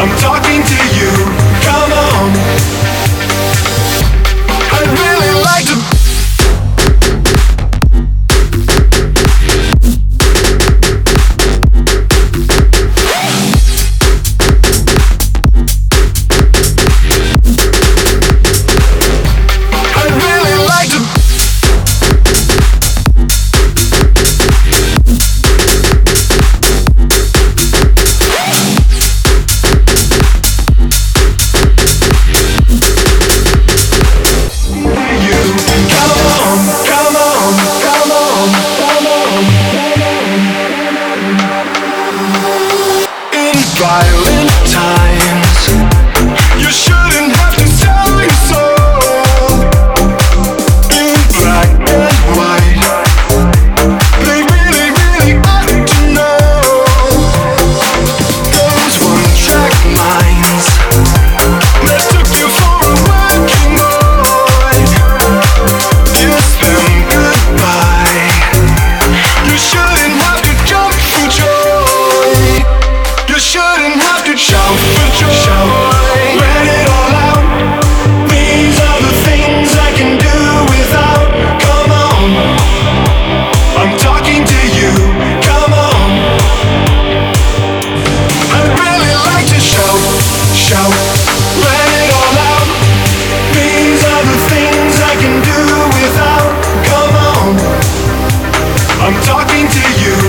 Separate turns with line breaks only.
I'm tired. violent time. I'm talking to you.